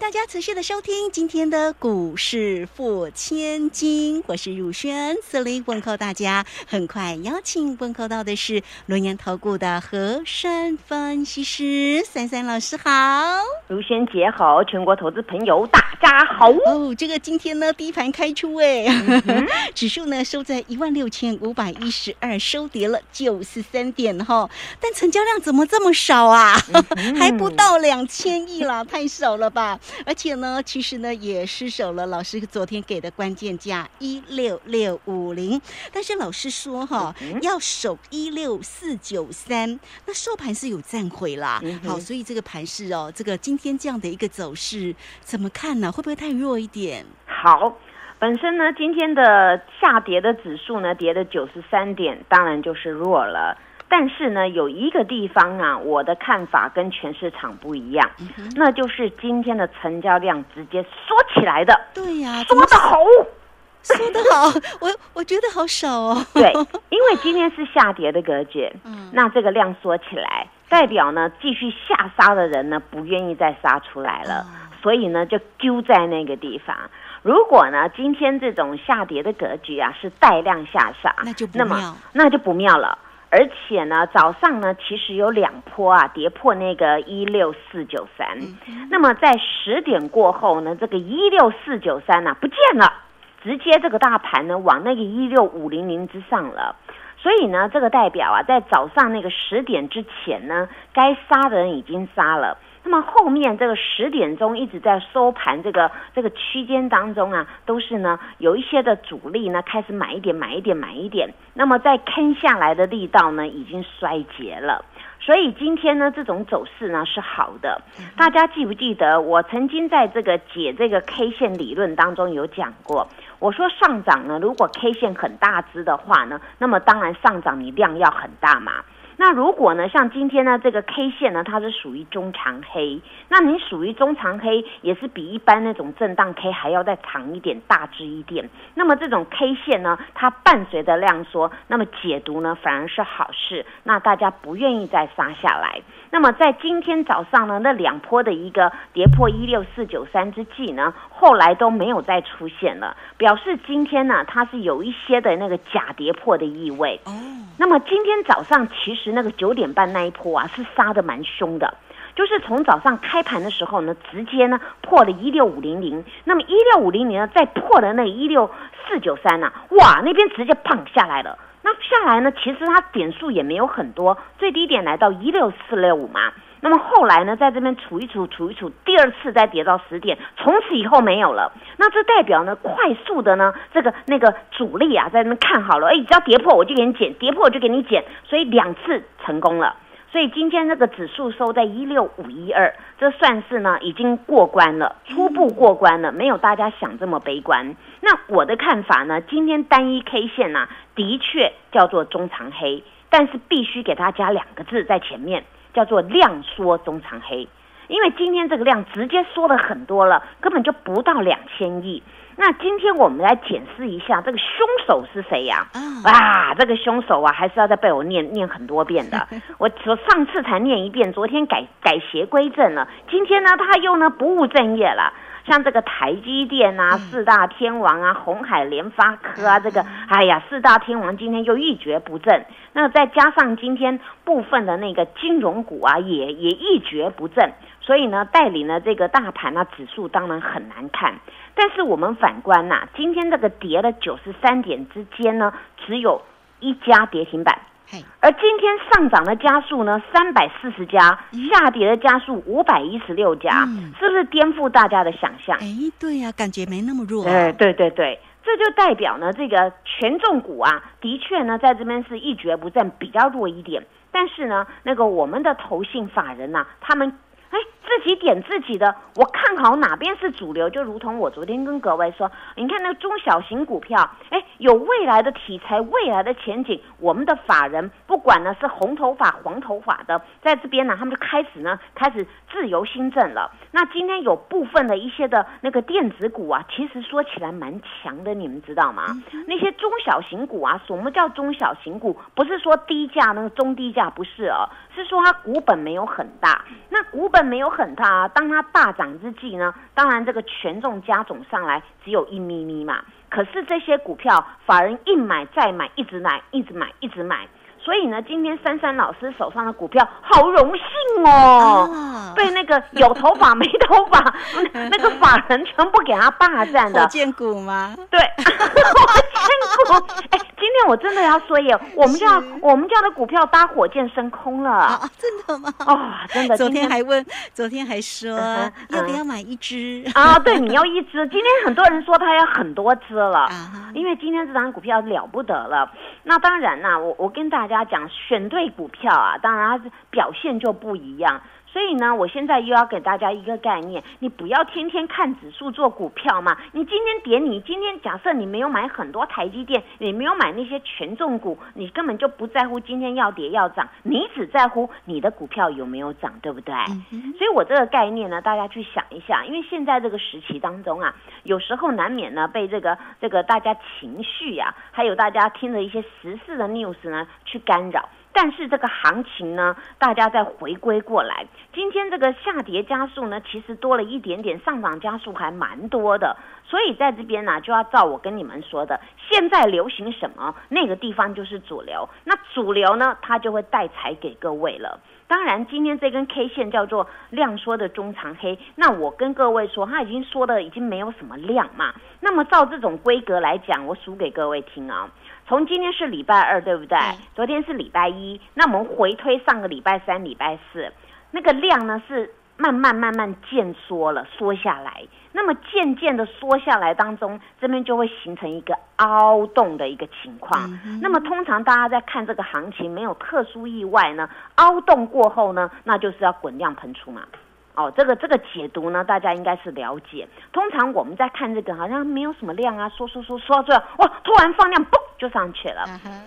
大家持续的收听今天的股市付千金，我是汝轩，这里问候大家。很快邀请问候到的是轮岩投顾的和山分析师珊珊老师，好。如轩姐好，全国投资朋友大家好。哦，这个今天呢第一盘开出哎，指数呢收在一万六千五百一十二，收跌了九十三点哈，但成交量怎么这么少啊？还不到两千亿啦，太少了吧？而且呢，其实呢也失守了老师昨天给的关键价一六六五零，但是老师说哈要守一六四九三，那收盘是有站回啦。好，所以这个盘势哦，这个今天这样的一个走势怎么看呢？会不会太弱一点？好，本身呢今天的下跌的指数呢跌了九十三点，当然就是弱了。但是呢，有一个地方啊，我的看法跟全市场不一样，那就是今天的成交量直接缩起来的。对呀，缩的好，说的好，我我觉得好少哦。对，因为今天是下跌的格局，嗯，那这个量缩起来，代表呢继续下杀的人呢不愿意再杀出来了，所以呢就丢在那个地方。如果呢今天这种下跌的格局啊是带量下杀，那就不妙，那就不妙了。而且呢，早上呢，其实有两波啊，跌破那个一六四九三。那么在十点过后呢，这个一六四九三呢不见了，直接这个大盘呢往那个一六五零零之上了。所以呢，这个代表啊，在早上那个十点之前呢，该杀的人已经杀了。那么后面这个十点钟一直在收盘这个这个区间当中啊，都是呢有一些的主力呢开始买一点买一点买一点，那么在坑下来的力道呢已经衰竭了，所以今天呢这种走势呢是好的。大家记不记得我曾经在这个解这个 K 线理论当中有讲过，我说上涨呢如果 K 线很大只的话呢，那么当然上涨你量要很大嘛。那如果呢，像今天呢，这个 K 线呢，它是属于中长黑，那你属于中长黑，也是比一般那种震荡 K 还要再长一点、大只一点。那么这种 K 线呢，它伴随着量缩，那么解读呢反而是好事，那大家不愿意再杀下来。那么在今天早上呢，那两波的一个跌破一六四九三之际呢，后来都没有再出现了，表示今天呢，它是有一些的那个假跌破的意味。哦。那么今天早上其实那个九点半那一波啊是杀的蛮凶的，就是从早上开盘的时候呢，直接呢破了一六五零零，那么一六五零零呢再破了那一六四九三呢，哇那边直接砰下来了，那下来呢其实它点数也没有很多，最低点来到一六四六五嘛。那么后来呢，在这边处一处，处一处，第二次再跌到十点，从此以后没有了。那这代表呢，快速的呢，这个那个主力啊，在那边看好了，哎，只要跌破我就给你减，跌破我就给你减，所以两次成功了。所以今天这个指数收在一六五一二，这算是呢已经过关了，初步过关了，没有大家想这么悲观。那我的看法呢，今天单一 K 线呢，的确叫做中长黑，但是必须给它加两个字在前面。叫做量缩中长黑，因为今天这个量直接缩了很多了，根本就不到两千亿。那今天我们来检视一下这个凶手是谁呀？啊，这个凶手啊，还是要再被我念念很多遍的。我我上次才念一遍，昨天改改邪归正了，今天呢他又呢不务正业了。像这个台积电啊，四大天王啊，红海、联发科啊，这个，哎呀，四大天王今天又一蹶不振。那再加上今天部分的那个金融股啊，也也一蹶不振。所以呢，带领了这个大盘啊，指数当然很难看。但是我们反观呐，今天这个跌了九十三点之间呢，只有一家跌停板。而今天上涨的家数呢，三百四十家，下跌的家数五百一十六家，是不是颠覆大家的想象？哎，对呀，感觉没那么弱。哎，对对对，这就代表呢，这个权重股啊，的确呢，在这边是一蹶不振，比较弱一点。但是呢，那个我们的投信法人呐，他们哎，自己点自己的，我看好哪边是主流，就如同我昨天跟各位说，你看那个中小型股票，哎，有未来的题材，未来的前景，我们的法人不管呢是红头发、黄头发的，在这边呢，他们就开始呢开始自由新政了。那今天有部分的一些的那个电子股啊，其实说起来蛮强的，你们知道吗？那些中小型股啊，什么叫中小型股？不是说低价那个中低价，不是哦，是说它股本没有很大。那股本没有。很它，当它大涨之际呢，当然这个权重加总上来只有一咪咪嘛。可是这些股票，法人一买再买，一直买，一直买，一直买。所以呢，今天珊珊老师手上的股票好荣幸哦，被那个有头发没头发 那个法人全部给他霸占的。火箭股吗？对，火箭股。哎，今天我真的要说耶，我们家我们家的股票搭火箭升空了，真的吗？哦，真的。昨天还问，昨天还说要不要买一只啊？对，你要一只。今天很多人说他要很多只了，因为今天这张股票了不得了。那当然啦，我我跟大家讲，选对股票啊，当然表现就不一样。所以呢，我现在又要给大家一个概念，你不要天天看指数做股票嘛。你今天点，你今天假设你没有买很多台积电，你没有买那些权重股，你根本就不在乎今天要跌要涨，你只在乎你的股票有没有涨，对不对？所以我这个概念呢，大家去想一下，因为现在这个时期当中啊，有时候难免呢被这个这个大家情绪呀，还有大家听着一些时事的 news 呢去干扰。但是这个行情呢，大家再回归过来，今天这个下跌加速呢，其实多了一点点，上涨加速还蛮多的。所以在这边呢，就要照我跟你们说的，现在流行什么，那个地方就是主流。那主流呢，它就会带财给各位了。当然，今天这根 K 线叫做量缩的中长黑，那我跟各位说，它已经缩的已经没有什么量嘛。那么照这种规格来讲，我数给各位听啊。从今天是礼拜二，对不对？昨天是礼拜一，那我们回推上个礼拜三、礼拜四，那个量呢是慢慢慢慢渐缩了，缩下来。那么渐渐的缩下来当中，这边就会形成一个凹洞的一个情况。那么通常大家在看这个行情，没有特殊意外呢，凹洞过后呢，那就是要滚量喷出嘛。哦，这个这个解读呢，大家应该是了解。通常我们在看这个，好像没有什么量啊，说说说说到最后，哇，突然放量，嘣就上去了。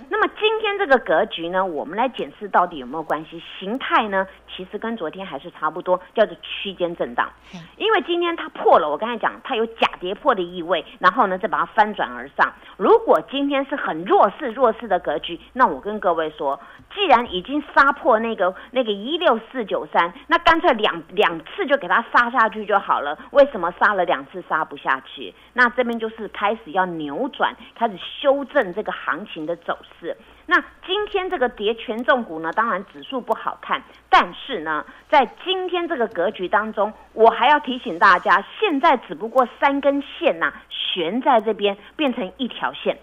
那么今天这个格局呢，我们来检视到底有没有关系？形态呢，其实跟昨天还是差不多，叫做区间震荡。因为今天它破了，我刚才讲它有假跌破的意味，然后呢再把它翻转而上。如果今天是很弱势弱势的格局，那我跟各位说，既然已经杀破那个那个一六四九三，那干脆两两。次就给它杀下去就好了，为什么杀了两次杀不下去？那这边就是开始要扭转，开始修正这个行情的走势。那今天这个跌权重股呢，当然指数不好看，但是呢，在今天这个格局当中，我还要提醒大家，现在只不过三根线呐悬在这边，变成一条线。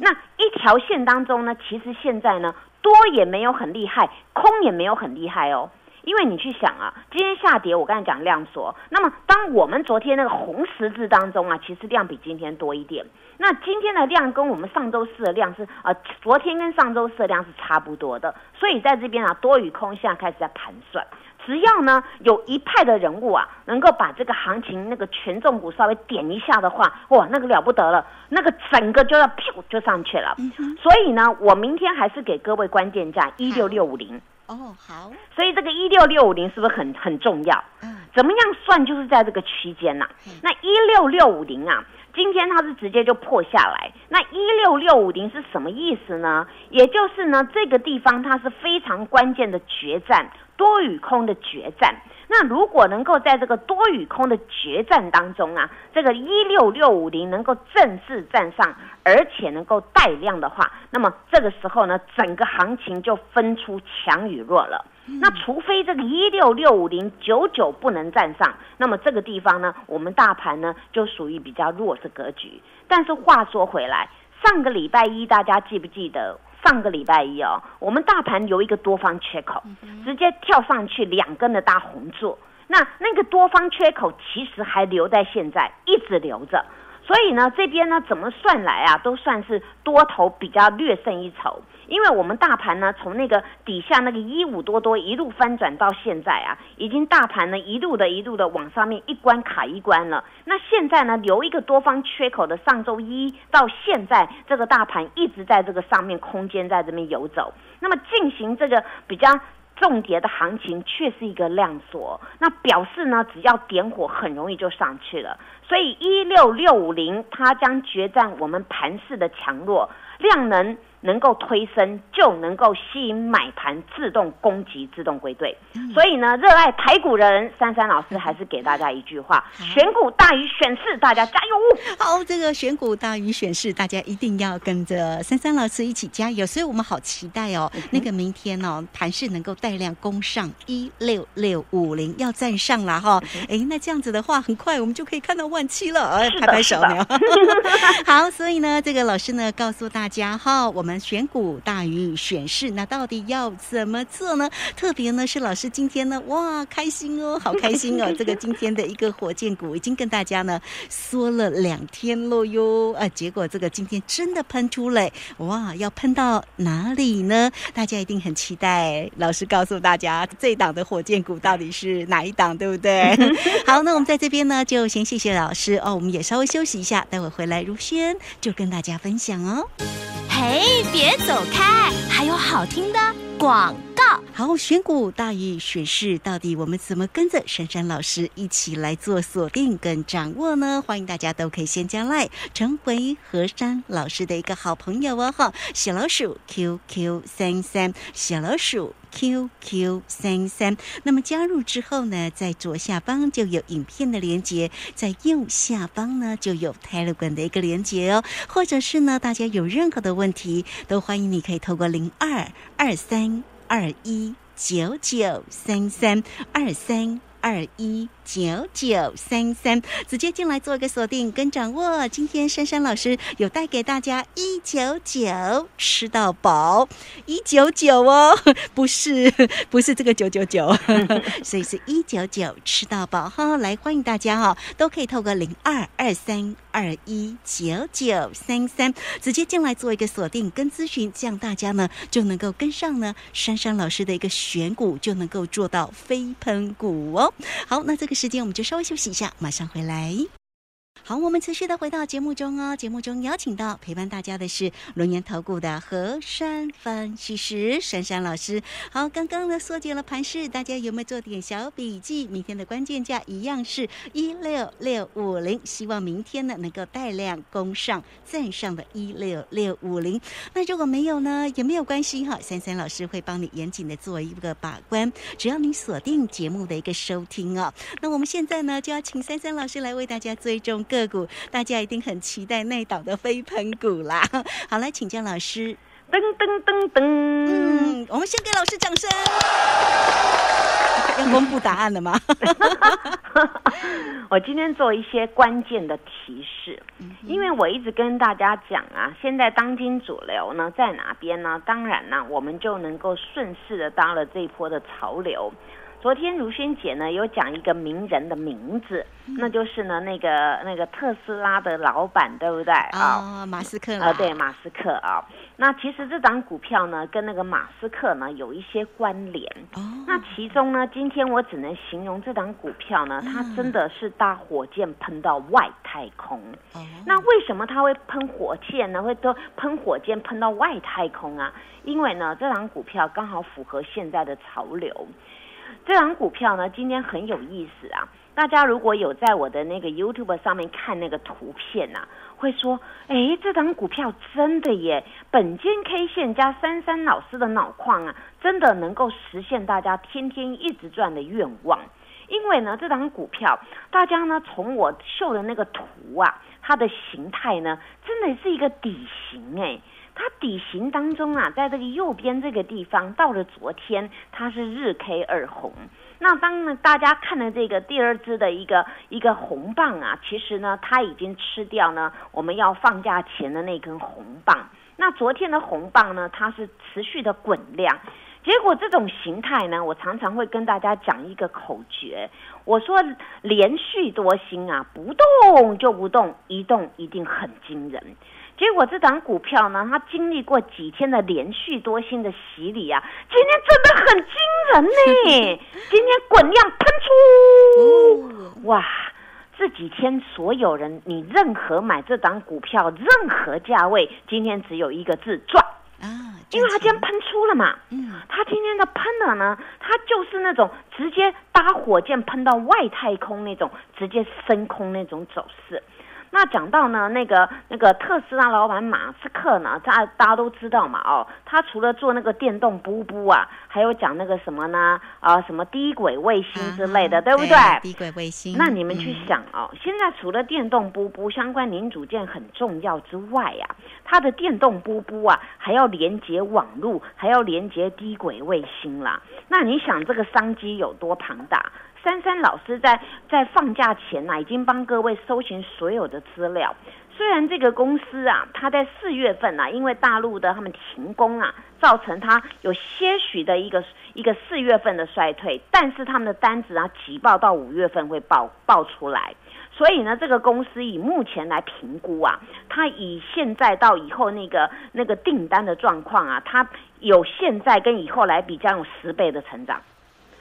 那一条线当中呢，其实现在呢多也没有很厉害，空也没有很厉害哦。因为你去想啊，今天下跌，我刚才讲量缩，那么当我们昨天那个红十字当中啊，其实量比今天多一点。那今天的量跟我们上周四的量是啊，昨天跟上周四的量是差不多的。所以在这边啊，多与空现在开始在盘算。只要呢有一派的人物啊，能够把这个行情那个权重股稍微点一下的话，哇，那个了不得了，那个整个就要噗就上去了。所以呢，我明天还是给各位关键价一六六五零。哦，好，所以这个一六六五零是不是很很重要？嗯，怎么样算就是在这个区间呐？那一六六五零啊，今天它是直接就破下来。那一六六五零是什么意思呢？也就是呢，这个地方它是非常关键的决战，多与空的决战。那如果能够在这个多与空的决战当中啊，这个一六六五零能够正式站上，而且能够带量的话，那么这个时候呢，整个行情就分出强与弱了。那除非这个一六六五零久久不能站上，那么这个地方呢，我们大盘呢就属于比较弱势格局。但是话说回来，上个礼拜一大家记不记得？上个礼拜一哦，我们大盘有一个多方缺口，直接跳上去两根的大红柱。那那个多方缺口其实还留在现在，一直留着。所以呢，这边呢怎么算来啊，都算是多头比较略胜一筹。因为我们大盘呢，从那个底下那个一五多多一路翻转到现在啊，已经大盘呢一路的一路的往上面一关卡一关了。那现在呢，留一个多方缺口的上周一到现在，这个大盘一直在这个上面空间在这边游走。那么进行这个比较重叠的行情，却是一个量缩。那表示呢，只要点火，很容易就上去了。所以一六六五零，它将决战我们盘势的强弱，量能。能够推升，就能够吸引买盘自动攻击、自动归队。所以呢，热爱台股人珊珊老师还是给大家一句话：选股大于选市，大家加油！好，这个选股大于选市，大家一定要跟着珊珊老师一起加油。所以我们好期待哦，那个明天哦，盘势能够带量攻上一六六五零，要站上了哈。哎，那这样子的话，很快我们就可以看到万七了。哎，拍拍手？好，所以呢，这个老师呢，告诉大家哈，我们。选股大于选市，那到底要怎么做呢？特别呢是老师今天呢，哇，开心哦，好开心哦！这个今天的一个火箭股已经跟大家呢说了两天了哟，啊，结果这个今天真的喷出来，哇，要喷到哪里呢？大家一定很期待，老师告诉大家这档的火箭股到底是哪一档，对不对？好，那我们在这边呢就先谢谢老师哦，我们也稍微休息一下，待会回来如轩就跟大家分享哦。嘿，别走开！还有好听的广告。好，选股大于选市，到底我们怎么跟着珊珊老师一起来做锁定跟掌握呢？欢迎大家都可以先加来，成为何珊老师的一个好朋友哦！哈，小老鼠 QQ 三三，小老鼠。QQ 三三，那么加入之后呢，在左下方就有影片的连接，在右下方呢就有 Telegram 的一个连接哦。或者是呢，大家有任何的问题，都欢迎你可以透过零二二三二一九九三三二三二一。九九三三，直接进来做一个锁定跟掌握。今天珊珊老师有带给大家一九九吃到饱，一九九哦，不是 不是这个九九九，所以是一九九吃到饱哈。来欢迎大家哈，都可以透过零二二三二一九九三三直接进来做一个锁定跟咨询，这样大家呢就能够跟上呢珊珊老师的一个选股，就能够做到飞喷股哦。好，那这个。时间我们就稍微休息一下，马上回来。好，我们持续的回到节目中哦。节目中邀请到陪伴大家的是龙岩投顾的何山分析师珊珊老师。好，刚刚呢缩减了盘势，大家有没有做点小笔记？明天的关键价一样是一六六五零，希望明天呢能够带量攻上站上的一六六五零。那如果没有呢，也没有关系哈。珊珊老师会帮你严谨的做一个把关，只要你锁定节目的一个收听哦。那我们现在呢就要请珊珊老师来为大家追踪个。股，大家一定很期待内档的飞喷股啦！好，来请教老师，噔噔噔噔，嗯，我们先给老师掌声。要公布答案了吗？我今天做一些关键的提示，因为我一直跟大家讲啊，现在当今主流呢在哪边呢？当然呢，我们就能够顺势的搭了这一波的潮流。昨天如萱姐呢有讲一个名人的名字，那就是呢那个那个特斯拉的老板，对不对啊？马斯克啊，对，马斯克啊。那其实这档股票呢跟那个马斯克呢有一些关联。哦。那其中呢，今天我只能形容这档股票呢，它真的是搭火箭喷到外太空。哦。那为什么它会喷火箭呢？会都喷火箭喷到外太空啊？因为呢，这档股票刚好符合现在的潮流。这张股票呢，今天很有意思啊！大家如果有在我的那个 YouTube 上面看那个图片呐，会说：哎，这张股票真的耶！本间 K 线加珊珊老师的脑矿啊，真的能够实现大家天天一直赚的愿望。因为呢，这张股票，大家呢从我秀的那个图啊，它的形态呢，真的是一个底型哎。它底型当中啊，在这个右边这个地方，到了昨天它是日 K 二红。那当呢大家看了这个第二支的一个一个红棒啊，其实呢它已经吃掉呢我们要放假前的那根红棒。那昨天的红棒呢，它是持续的滚量。结果这种形态呢，我常常会跟大家讲一个口诀，我说连续多星啊，不动就不动，一动一定很惊人。结果这档股票呢，它经历过几天的连续多星的洗礼啊，今天真的很惊人呢！今天滚量喷出，哇！这几天所有人，你任何买这档股票，任何价位，今天只有一个字赚啊！因为它今天喷出了嘛，嗯，它今天的喷了呢，它就是那种直接搭火箭喷到外太空那种，直接升空那种走势。那讲到呢，那个那个特斯拉老板马斯克呢，大大家都知道嘛，哦，他除了做那个电动布布啊，还有讲那个什么呢？啊，什么低轨卫星之类的，对不对？低轨卫星。那你们去想哦，现在除了电动布布相关零组件很重要之外呀，它的电动布布啊，还要连接网络，还要连接低轨卫星啦。那你想这个商机有多庞大？珊珊老师在在放假前呢，已经帮各位搜寻所有的资料。虽然这个公司啊，它在四月份呢，因为大陆的他们停工啊，造成它有些许的一个一个四月份的衰退，但是他们的单子啊，急报到五月份会报报出来。所以呢，这个公司以目前来评估啊，它以现在到以后那个那个订单的状况啊，它有现在跟以后来比，将有十倍的成长。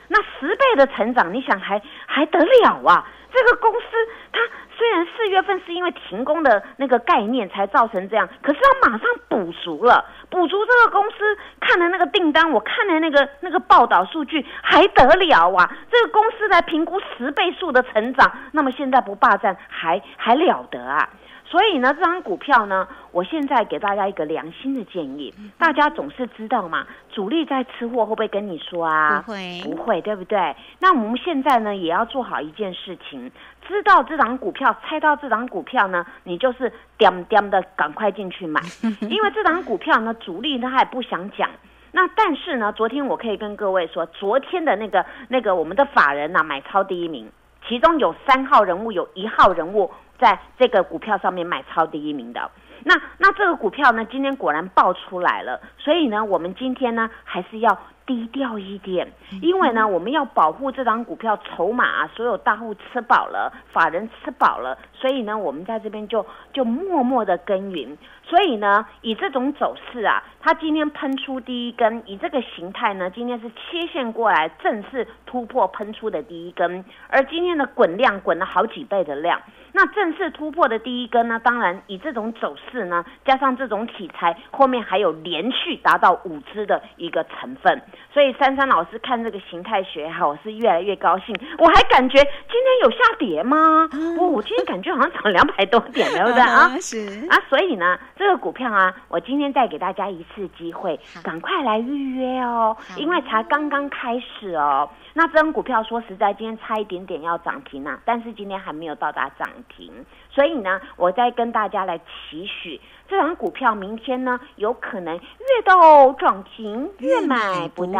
那十倍的成长，你想还还得了啊？这个公司它虽然四月份是因为停工的那个概念才造成这样，可是它马上补足了，补足这个公司看的那个订单，我看的那个那个报道数据还得了啊？这个公司来评估十倍数的成长，那么现在不霸占还还了得啊？所以呢，这张股票呢，我现在给大家一个良心的建议，大家总是知道嘛，主力在吃货会不会跟你说啊？不会，不会，对不对？那我们现在呢，也要做好一件事情，知道这张股票，猜到这张股票呢，你就是点点的赶快进去买，因为这张股票呢，主力他还不想讲。那但是呢，昨天我可以跟各位说，昨天的那个那个我们的法人呐，买超第一名，其中有三号人物，有一号人物。在这个股票上面买超第一名的，那那这个股票呢，今天果然爆出来了，所以呢，我们今天呢还是要低调一点，因为呢，我们要保护这张股票筹码啊，所有大户吃饱了，法人吃饱了，所以呢，我们在这边就就默默的耕耘。所以呢，以这种走势啊，它今天喷出第一根，以这个形态呢，今天是切线过来，正式突破喷出的第一根，而今天的滚量滚了好几倍的量。那正式突破的第一根呢，当然以这种走势呢，加上这种题材，后面还有连续达到五只的一个成分。所以珊珊老师看这个形态学哈，我是越来越高兴。我还感觉今天有下跌吗？哦，我今天感觉好像涨两百多点，对不对啊？是啊，所以呢。这个股票啊，我今天再给大家一次机会，赶快来预约哦，因为才刚刚开始哦。那这张股票说实在，今天差一点点要涨停啊，但是今天还没有到达涨停，所以呢，我再跟大家来期许。这张股票明天呢，有可能越到涨停越买不到，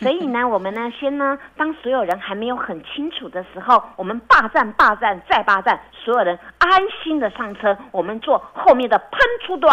所以呢，我们呢先呢，当所有人还没有很清楚的时候，我们霸占、霸占再霸占，所有人安心的上车，我们做后面的喷出段。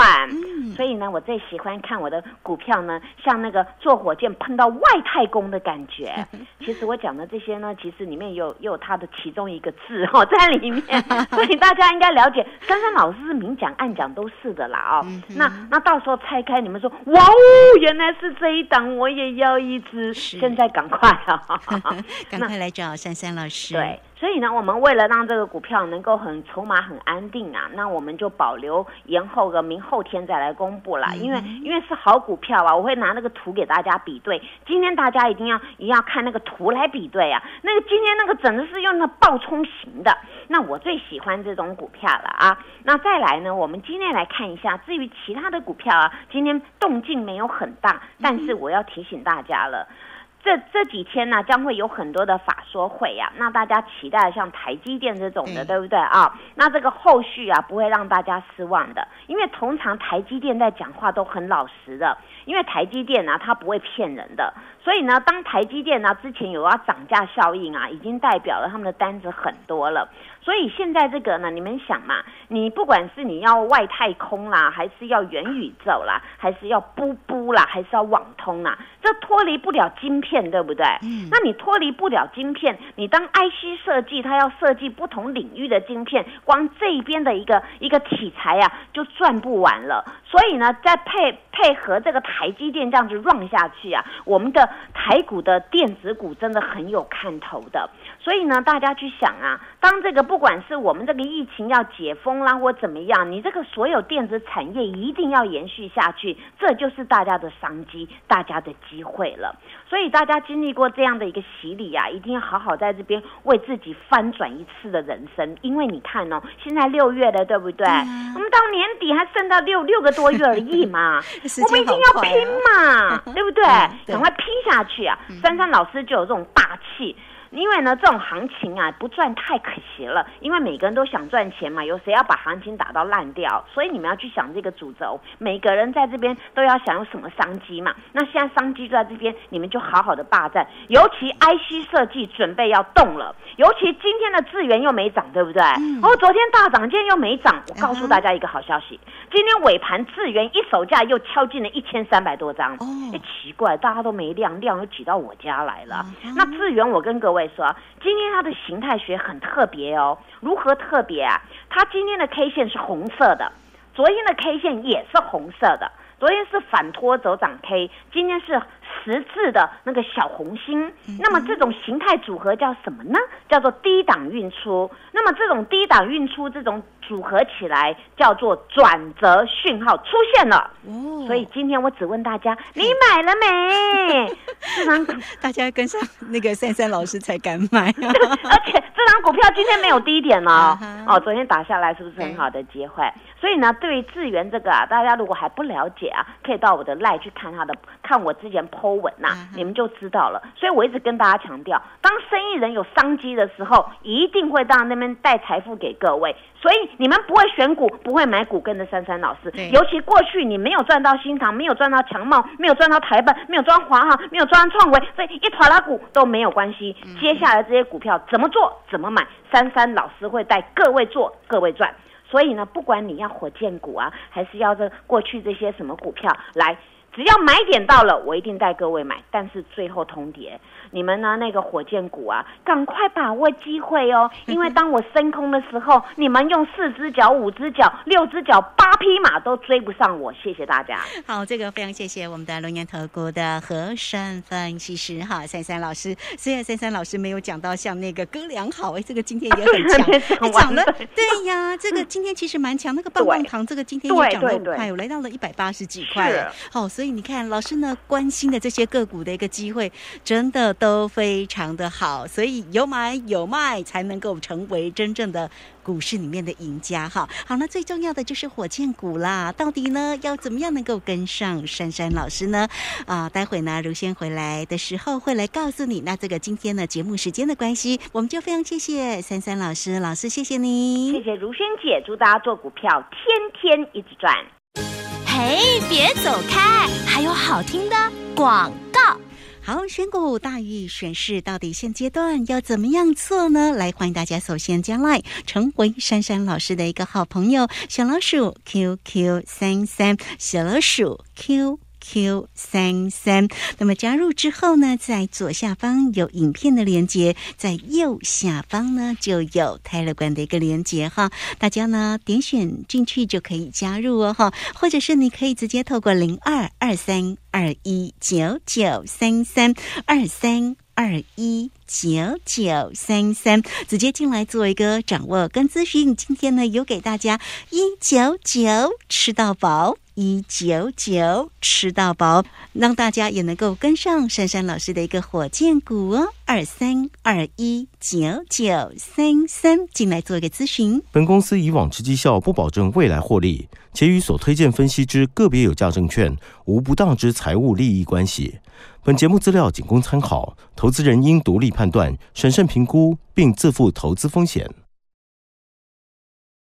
所以呢，我最喜欢看我的股票呢，像那个坐火箭喷到外太空的感觉。其实我讲的这些呢，其实里面有有它的其中一个字哦在里面，所以大家应该了解。珊珊老师是明讲暗讲都是。的啦哦，那那到时候拆开，你们说哇哦，原来是这一档，我也要一只，现在赶快啊，赶快来找珊珊老师。对。所以呢，我们为了让这个股票能够很筹码很安定啊，那我们就保留延后个明后天再来公布啦。因为因为是好股票啊，我会拿那个图给大家比对。今天大家一定要一定要看那个图来比对啊。那个今天那个整的是用那爆冲型的，那我最喜欢这种股票了啊。那再来呢，我们今天来看一下，至于其他的股票啊，今天动静没有很大，但是我要提醒大家了。这这几天呢，将会有很多的法说会呀，那大家期待像台积电这种的，对不对啊？那这个后续啊，不会让大家失望的，因为通常台积电在讲话都很老实的，因为台积电呢，它不会骗人的，所以呢，当台积电呢之前有要涨价效应啊，已经代表了他们的单子很多了。所以现在这个呢，你们想嘛，你不管是你要外太空啦，还是要元宇宙啦，还是要布布啦，还是要网通啦，这脱离不了晶片，对不对？嗯。那你脱离不了晶片，你当 IC 设计，它要设计不同领域的晶片，光这边的一个一个题材呀，就赚不完了。所以呢，再配配合这个台积电这样子 run 下去啊，我们的台股的电子股真的很有看头的。所以呢，大家去想啊，当这个不管是我们这个疫情要解封啦，或怎么样，你这个所有电子产业一定要延续下去，这就是大家的商机，大家的机会了。所以大家经历过这样的一个洗礼啊，一定要好好在这边为自己翻转一次的人生。因为你看哦，现在六月了，对不对？我们到年底还剩到六六个多月而已嘛，我们一定要拼嘛，对不对？赶快拼下去啊！珊珊老师就有这种霸气。因为呢，这种行情啊，不赚太可惜了。因为每个人都想赚钱嘛，有谁要把行情打到烂掉？所以你们要去想这个主轴，每个人在这边都要想有什么商机嘛。那现在商机就在这边，你们就好好的霸占。尤其 IC 设计准备要动了，尤其今天的智源又没涨，对不对？哦，昨天大涨，今天又没涨。我告诉大家一个好消息，今天尾盘智源一手价又敲进了一千三百多张。哦，奇怪，大家都没量，量又挤到我家来了。那智源，我跟各位。说今天它的形态学很特别哦，如何特别啊？它今天的 K 线是红色的，昨天的 K 线也是红色的，昨天是反拖走涨 K，今天是十字的那个小红心。那么这种形态组合叫什么呢？叫做低档运出。那么这种低档运出这种。组合起来叫做转折讯号出现了，哦，所以今天我只问大家，你买了没？这 张大家跟上那个珊珊老师才敢买，而且这张股票今天没有低点哦，哦，昨天打下来是不是很好的机会？所以呢，对于智源这个啊，大家如果还不了解啊，可以到我的赖去看他的，看我之前 Po 文呐，你们就知道了。所以我一直跟大家强调，当生意人有商机的时候，一定会到那边带财富给各位。所以你们不会选股，不会买股，跟着珊珊老师。尤其过去你没有赚到新塘，没有赚到强茂，没有赚到台本，没有赚华航，没有赚创维，所以一坨拉股都没有关系。接下来这些股票怎么做，怎么买，珊珊老师会带各位做，各位赚。所以呢，不管你要火箭股啊，还是要这过去这些什么股票来，只要买点到了，我一定带各位买。但是最后通牒。你们呢？那个火箭股啊，赶快把握机会哦！因为当我升空的时候，你们用四只脚、五只脚、六只脚、八匹马都追不上我。谢谢大家。好，这个非常谢谢我们的龙岩投顾的和山分析师哈，珊珊老师。虽然珊珊老师没有讲到像那个哥良好，哎，这个今天也很强，涨了。对呀，这个今天其实蛮强。那个棒棒糖，这个今天也涨了五块，我来到了一百八十几块。好，所以你看，老师呢关心的这些个股的一个机会，真的。都非常的好，所以有买有卖才能够成为真正的股市里面的赢家哈。好，那最重要的就是火箭股啦，到底呢要怎么样能够跟上珊珊老师呢？啊，待会呢如仙回来的时候会来告诉你。那这个今天呢节目时间的关系，我们就非常谢谢珊珊老师，老师谢谢你，谢谢如萱姐，祝大家做股票天天一直赚。嘿，别走开，还有好听的广告。好，选股大意选市，到底现阶段要怎么样做呢？来，欢迎大家首先加来成为珊珊老师的一个好朋友，小老鼠 QQ 三三，小老鼠 Q。Q 三三，那么加入之后呢，在左下方有影片的连接，在右下方呢就有泰勒管的一个连接哈，大家呢点选进去就可以加入哦哈，或者是你可以直接透过零二二三二一九九三三二三二一九九三三直接进来做一个掌握跟咨询。今天呢有给大家一九九吃到饱。一九九吃到饱，让大家也能够跟上珊珊老师的一个火箭股哦，二三二一九九三三进来做一个咨询。本公司以往之绩效不保证未来获利，且与所推荐分析之个别有价证券无不当之财务利益关系。本节目资料仅供参考，投资人应独立判断、审慎评估，并自负投资风险。